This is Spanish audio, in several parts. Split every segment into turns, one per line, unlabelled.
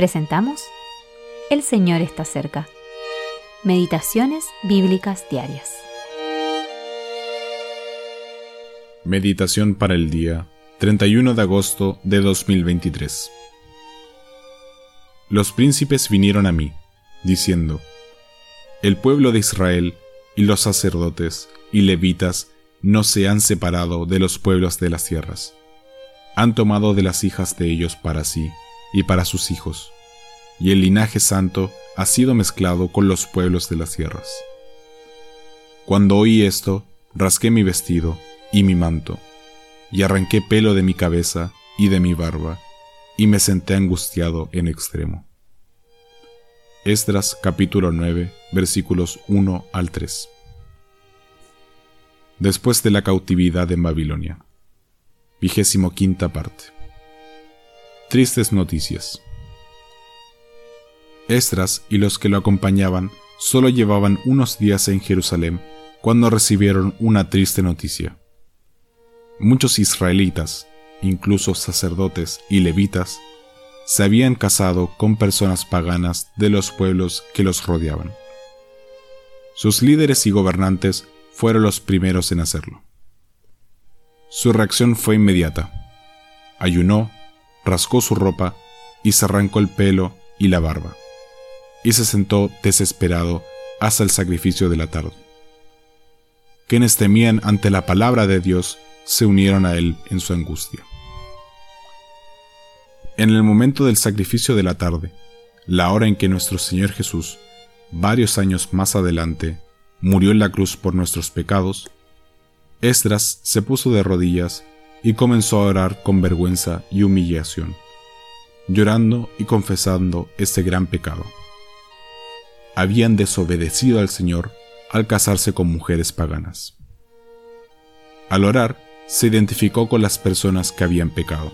presentamos El Señor está cerca. Meditaciones Bíblicas Diarias.
Meditación para el día 31 de agosto de 2023. Los príncipes vinieron a mí, diciendo, El pueblo de Israel y los sacerdotes y levitas no se han separado de los pueblos de las tierras. Han tomado de las hijas de ellos para sí y para sus hijos, y el linaje santo ha sido mezclado con los pueblos de las tierras. Cuando oí esto, rasqué mi vestido y mi manto, y arranqué pelo de mi cabeza y de mi barba, y me senté angustiado en extremo. Esdras capítulo 9 versículos 1 al 3. Después de la cautividad en Babilonia. Vigésimo quinta parte. Tristes noticias. Esdras y los que lo acompañaban solo llevaban unos días en Jerusalén cuando recibieron una triste noticia. Muchos israelitas, incluso sacerdotes y levitas, se habían casado con personas paganas de los pueblos que los rodeaban. Sus líderes y gobernantes fueron los primeros en hacerlo. Su reacción fue inmediata. Ayunó, rascó su ropa y se arrancó el pelo y la barba y se sentó desesperado hasta el sacrificio de la tarde. Quienes temían ante la palabra de Dios se unieron a él en su angustia. En el momento del sacrificio de la tarde, la hora en que nuestro Señor Jesús, varios años más adelante, murió en la cruz por nuestros pecados, Esdras se puso de rodillas y comenzó a orar con vergüenza y humillación, llorando y confesando este gran pecado habían desobedecido al Señor al casarse con mujeres paganas. Al orar, se identificó con las personas que habían pecado.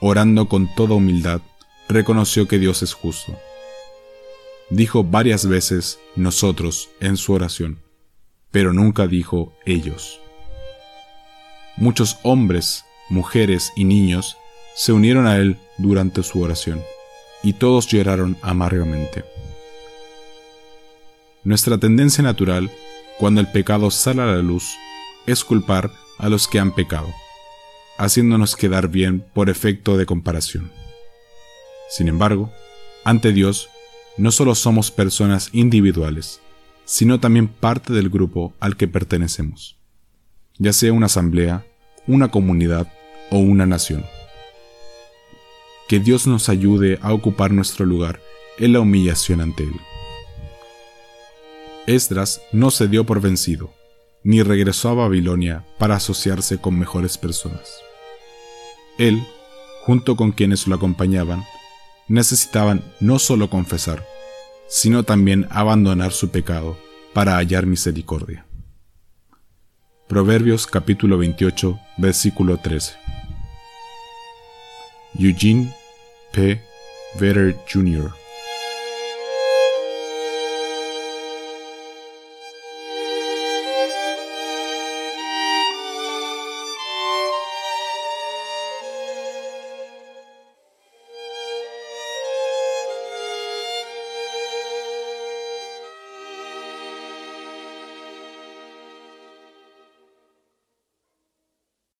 Orando con toda humildad, reconoció que Dios es justo. Dijo varias veces nosotros en su oración, pero nunca dijo ellos. Muchos hombres, mujeres y niños se unieron a él durante su oración, y todos lloraron amargamente. Nuestra tendencia natural, cuando el pecado sale a la luz, es culpar a los que han pecado, haciéndonos quedar bien por efecto de comparación. Sin embargo, ante Dios, no solo somos personas individuales, sino también parte del grupo al que pertenecemos, ya sea una asamblea, una comunidad o una nación. Que Dios nos ayude a ocupar nuestro lugar en la humillación ante Él. Esdras no se dio por vencido, ni regresó a Babilonia para asociarse con mejores personas. Él, junto con quienes lo acompañaban, necesitaban no solo confesar, sino también abandonar su pecado para hallar misericordia. Proverbios capítulo 28, versículo 13. Eugene P. Vetter Jr.